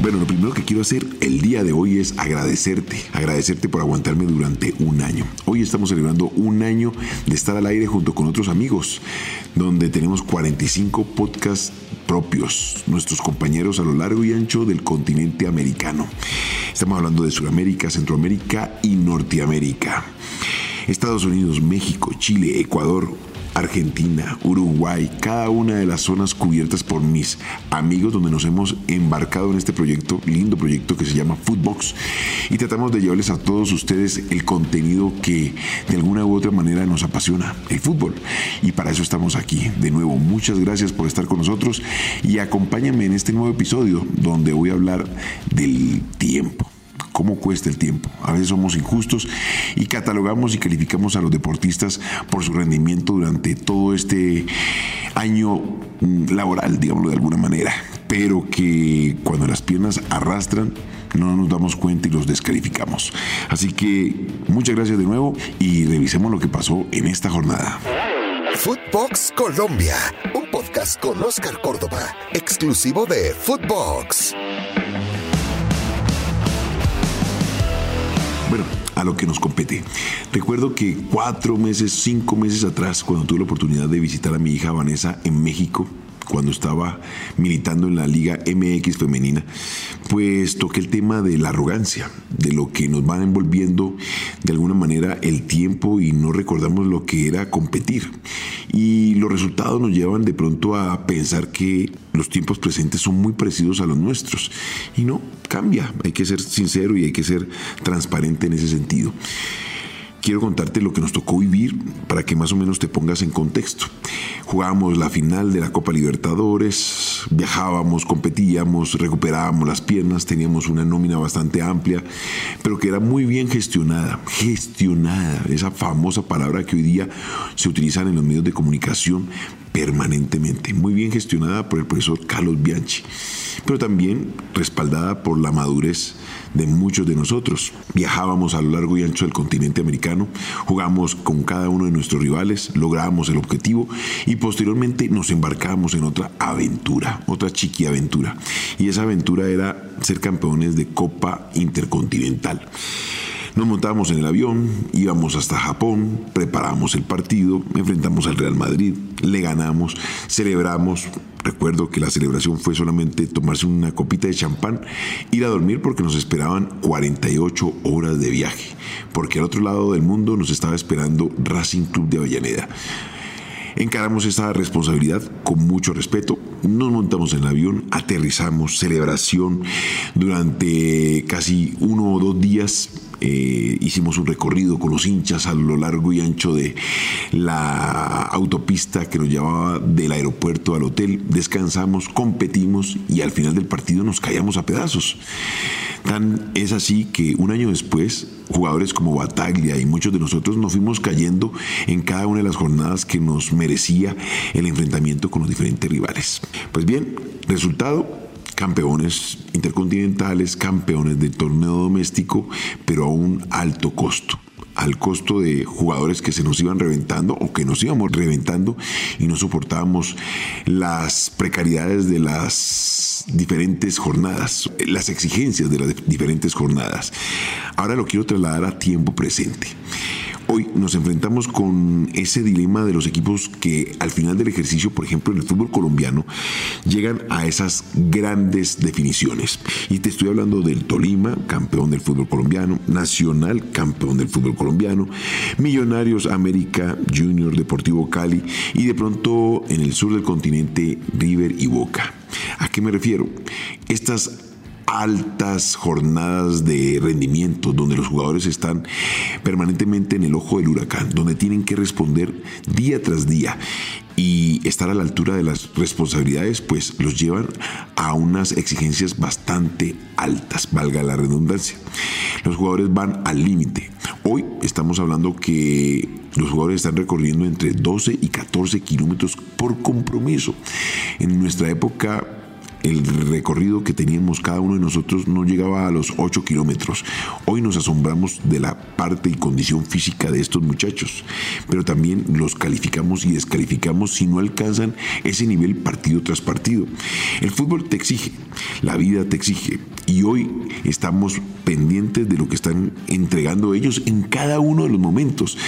Bueno, lo primero que quiero hacer el día de hoy es agradecerte, agradecerte por aguantarme durante un año. Hoy estamos celebrando un año de estar al aire junto con otros amigos, donde tenemos 45 podcasts propios, nuestros compañeros a lo largo y ancho del continente americano. Estamos hablando de Sudamérica, Centroamérica y Norteamérica. Estados Unidos, México, Chile, Ecuador, Argentina, Uruguay, cada una de las zonas cubiertas por mis amigos donde nos hemos embarcado en este proyecto, lindo proyecto que se llama Footbox y tratamos de llevarles a todos ustedes el contenido que de alguna u otra manera nos apasiona, el fútbol. Y para eso estamos aquí. De nuevo, muchas gracias por estar con nosotros y acompáñenme en este nuevo episodio donde voy a hablar del tiempo cómo cuesta el tiempo. A veces somos injustos y catalogamos y calificamos a los deportistas por su rendimiento durante todo este año mm, laboral, digámoslo de alguna manera, pero que cuando las piernas arrastran, no nos damos cuenta y los descalificamos. Así que muchas gracias de nuevo y revisemos lo que pasó en esta jornada. Footbox Colombia, un podcast con Oscar Córdoba, exclusivo de Footbox. Bueno, a lo que nos compete. Recuerdo que cuatro meses, cinco meses atrás, cuando tuve la oportunidad de visitar a mi hija Vanessa en México, cuando estaba militando en la Liga MX femenina, pues toqué el tema de la arrogancia, de lo que nos va envolviendo de alguna manera el tiempo y no recordamos lo que era competir. Y los resultados nos llevan de pronto a pensar que los tiempos presentes son muy parecidos a los nuestros. Y no, cambia, hay que ser sincero y hay que ser transparente en ese sentido quiero contarte lo que nos tocó vivir para que más o menos te pongas en contexto. Jugábamos la final de la Copa Libertadores, viajábamos, competíamos, recuperábamos las piernas, teníamos una nómina bastante amplia, pero que era muy bien gestionada, gestionada, esa famosa palabra que hoy día se utiliza en los medios de comunicación permanentemente, muy bien gestionada por el profesor Carlos Bianchi, pero también respaldada por la madurez de muchos de nosotros. Viajábamos a lo largo y ancho del continente americano, jugamos con cada uno de nuestros rivales, lográbamos el objetivo y posteriormente nos embarcábamos en otra aventura, otra chiqui aventura. Y esa aventura era ser campeones de Copa Intercontinental. Nos montábamos en el avión, íbamos hasta Japón, preparamos el partido, enfrentamos al Real Madrid, le ganamos, celebramos. Recuerdo que la celebración fue solamente tomarse una copita de champán, ir a dormir porque nos esperaban 48 horas de viaje, porque al otro lado del mundo nos estaba esperando Racing Club de Avellaneda. Encaramos esta responsabilidad con mucho respeto, nos montamos en el avión, aterrizamos, celebración durante casi uno o dos días eh, hicimos un recorrido con los hinchas a lo largo y ancho de la autopista que nos llevaba del aeropuerto al hotel. Descansamos, competimos y al final del partido nos caíamos a pedazos. Tan es así que un año después, jugadores como Bataglia y muchos de nosotros nos fuimos cayendo en cada una de las jornadas que nos merecía el enfrentamiento con los diferentes rivales. Pues bien, resultado, campeones intercontinentales, campeones del torneo doméstico, pero a un alto costo al costo de jugadores que se nos iban reventando o que nos íbamos reventando y no soportábamos las precariedades de las diferentes jornadas, las exigencias de las diferentes jornadas. Ahora lo quiero trasladar a tiempo presente. Hoy nos enfrentamos con ese dilema de los equipos que al final del ejercicio, por ejemplo, en el fútbol colombiano, llegan a esas grandes definiciones. Y te estoy hablando del Tolima, campeón del fútbol colombiano, Nacional, campeón del fútbol colombiano, Millonarios América, Junior, Deportivo Cali y de pronto en el sur del continente River y Boca. ¿A qué me refiero? Estas altas jornadas de rendimiento, donde los jugadores están permanentemente en el ojo del huracán, donde tienen que responder día tras día y estar a la altura de las responsabilidades, pues los llevan a unas exigencias bastante altas, valga la redundancia. Los jugadores van al límite. Hoy estamos hablando que los jugadores están recorriendo entre 12 y 14 kilómetros por compromiso. En nuestra época el recorrido que teníamos cada uno de nosotros no llegaba a los 8 kilómetros. Hoy nos asombramos de la parte y condición física de estos muchachos, pero también los calificamos y descalificamos si no alcanzan ese nivel partido tras partido. El fútbol te exige, la vida te exige, y hoy estamos pendientes de lo que están entregando ellos en cada uno de los momentos.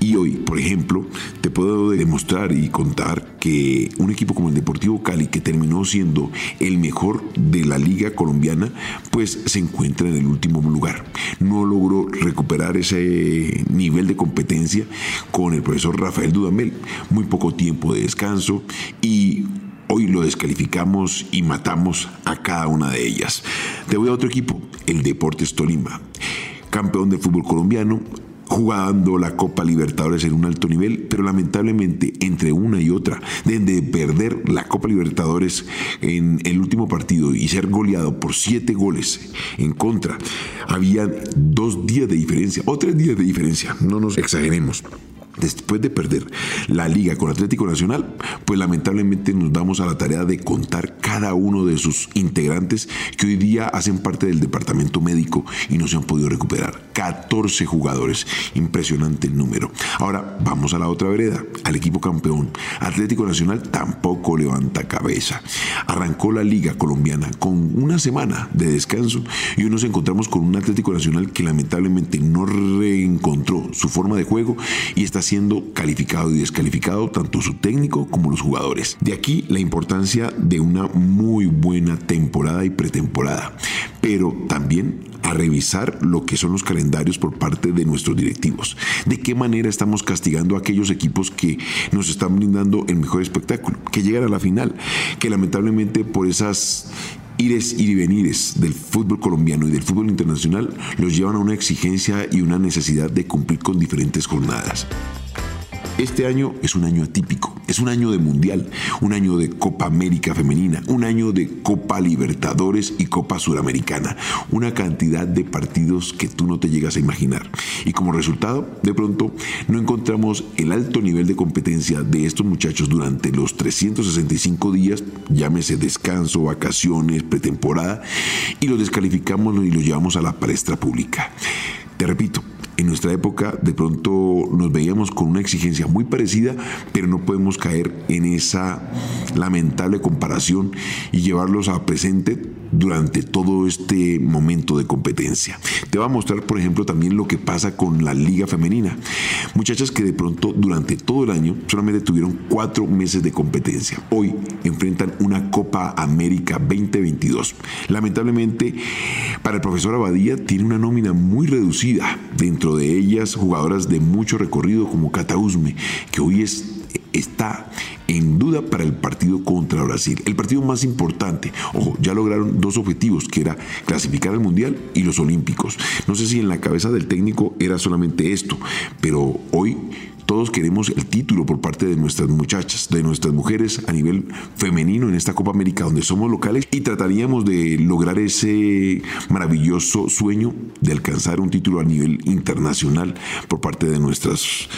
Y hoy, por ejemplo, te puedo demostrar y contar que un equipo como el Deportivo Cali, que terminó siendo el mejor de la liga colombiana, pues se encuentra en el último lugar. No logró recuperar ese nivel de competencia con el profesor Rafael Dudamel. Muy poco tiempo de descanso y Hoy lo descalificamos y matamos a cada una de ellas. Te voy a otro equipo, el Deportes Tolima. Campeón de fútbol colombiano, jugando la Copa Libertadores en un alto nivel, pero lamentablemente entre una y otra, desde perder la Copa Libertadores en el último partido y ser goleado por siete goles en contra, había dos días de diferencia, o tres días de diferencia, no nos exageremos después de perder la liga con Atlético Nacional, pues lamentablemente nos damos a la tarea de contar cada uno de sus integrantes que hoy día hacen parte del departamento médico y no se han podido recuperar. 14 jugadores, impresionante el número. Ahora vamos a la otra vereda, al equipo campeón. Atlético Nacional tampoco levanta cabeza. Arrancó la liga colombiana con una semana de descanso y hoy nos encontramos con un Atlético Nacional que lamentablemente no reencontró su forma de juego y está siendo calificado y descalificado tanto su técnico como los jugadores. De aquí la importancia de una muy buena temporada y pretemporada, pero también a revisar lo que son los calendarios por parte de nuestros directivos. De qué manera estamos castigando a aquellos equipos que nos están brindando el mejor espectáculo, que llegan a la final, que lamentablemente por esas ires y venires del fútbol colombiano y del fútbol internacional los llevan a una exigencia y una necesidad de cumplir con diferentes jornadas. Este año es un año atípico, es un año de Mundial, un año de Copa América Femenina, un año de Copa Libertadores y Copa Suramericana, una cantidad de partidos que tú no te llegas a imaginar. Y como resultado, de pronto, no encontramos el alto nivel de competencia de estos muchachos durante los 365 días, llámese descanso, vacaciones, pretemporada, y los descalificamos y los llevamos a la palestra pública. Te repito, en nuestra época de pronto nos veíamos con una exigencia muy parecida, pero no podemos caer en esa lamentable comparación y llevarlos a presente durante todo este momento de competencia. Te voy a mostrar, por ejemplo, también lo que pasa con la liga femenina. Muchachas que de pronto durante todo el año solamente tuvieron cuatro meses de competencia. Hoy enfrentan una Copa América 2022. Lamentablemente, para el profesor Abadía tiene una nómina muy reducida. Dentro de ellas, jugadoras de mucho recorrido como Catausme, que hoy es está en duda para el partido contra Brasil. El partido más importante. Ojo, ya lograron dos objetivos, que era clasificar al Mundial y los Olímpicos. No sé si en la cabeza del técnico era solamente esto, pero hoy todos queremos el título por parte de nuestras muchachas, de nuestras mujeres a nivel femenino en esta Copa América donde somos locales y trataríamos de lograr ese maravilloso sueño de alcanzar un título a nivel internacional por parte de nuestras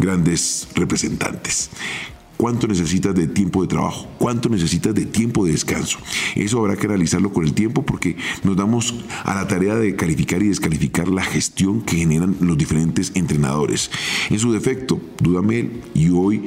grandes representantes cuánto necesitas de tiempo de trabajo, cuánto necesitas de tiempo de descanso. Eso habrá que realizarlo con el tiempo porque nos damos a la tarea de calificar y descalificar la gestión que generan los diferentes entrenadores. En su defecto, Dudamel y hoy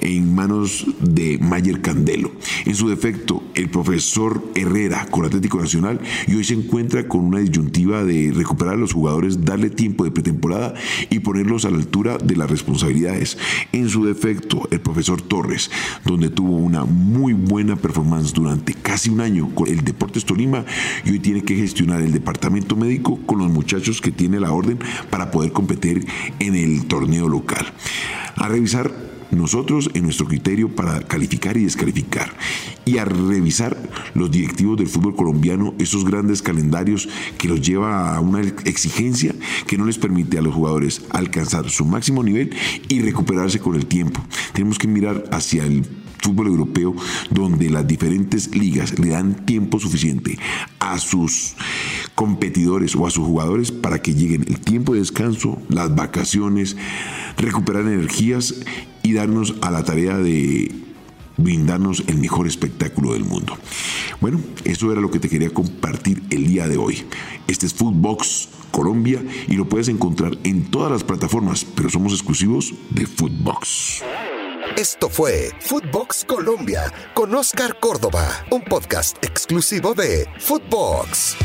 en manos de Mayer Candelo. En su defecto, el profesor Herrera con Atlético Nacional y hoy se encuentra con una disyuntiva de recuperar a los jugadores, darle tiempo de pretemporada y ponerlos a la altura de las responsabilidades. En su defecto, el profesor Torres, donde tuvo una muy buena performance durante casi un año con el Deportes Tolima y hoy tiene que gestionar el departamento médico con los muchachos que tiene la orden para poder competir en el torneo local. A revisar nosotros en nuestro criterio para calificar y descalificar y a revisar los directivos del fútbol colombiano esos grandes calendarios que los lleva a una exigencia que no les permite a los jugadores alcanzar su máximo nivel y recuperarse con el tiempo. Tenemos que mirar hacia el fútbol europeo donde las diferentes ligas le dan tiempo suficiente a sus competidores o a sus jugadores para que lleguen el tiempo de descanso, las vacaciones, recuperar energías y darnos a la tarea de brindarnos el mejor espectáculo del mundo. Bueno, eso era lo que te quería compartir el día de hoy. Este es Footbox Colombia y lo puedes encontrar en todas las plataformas, pero somos exclusivos de Footbox. Esto fue Footbox Colombia con Oscar Córdoba, un podcast exclusivo de Footbox.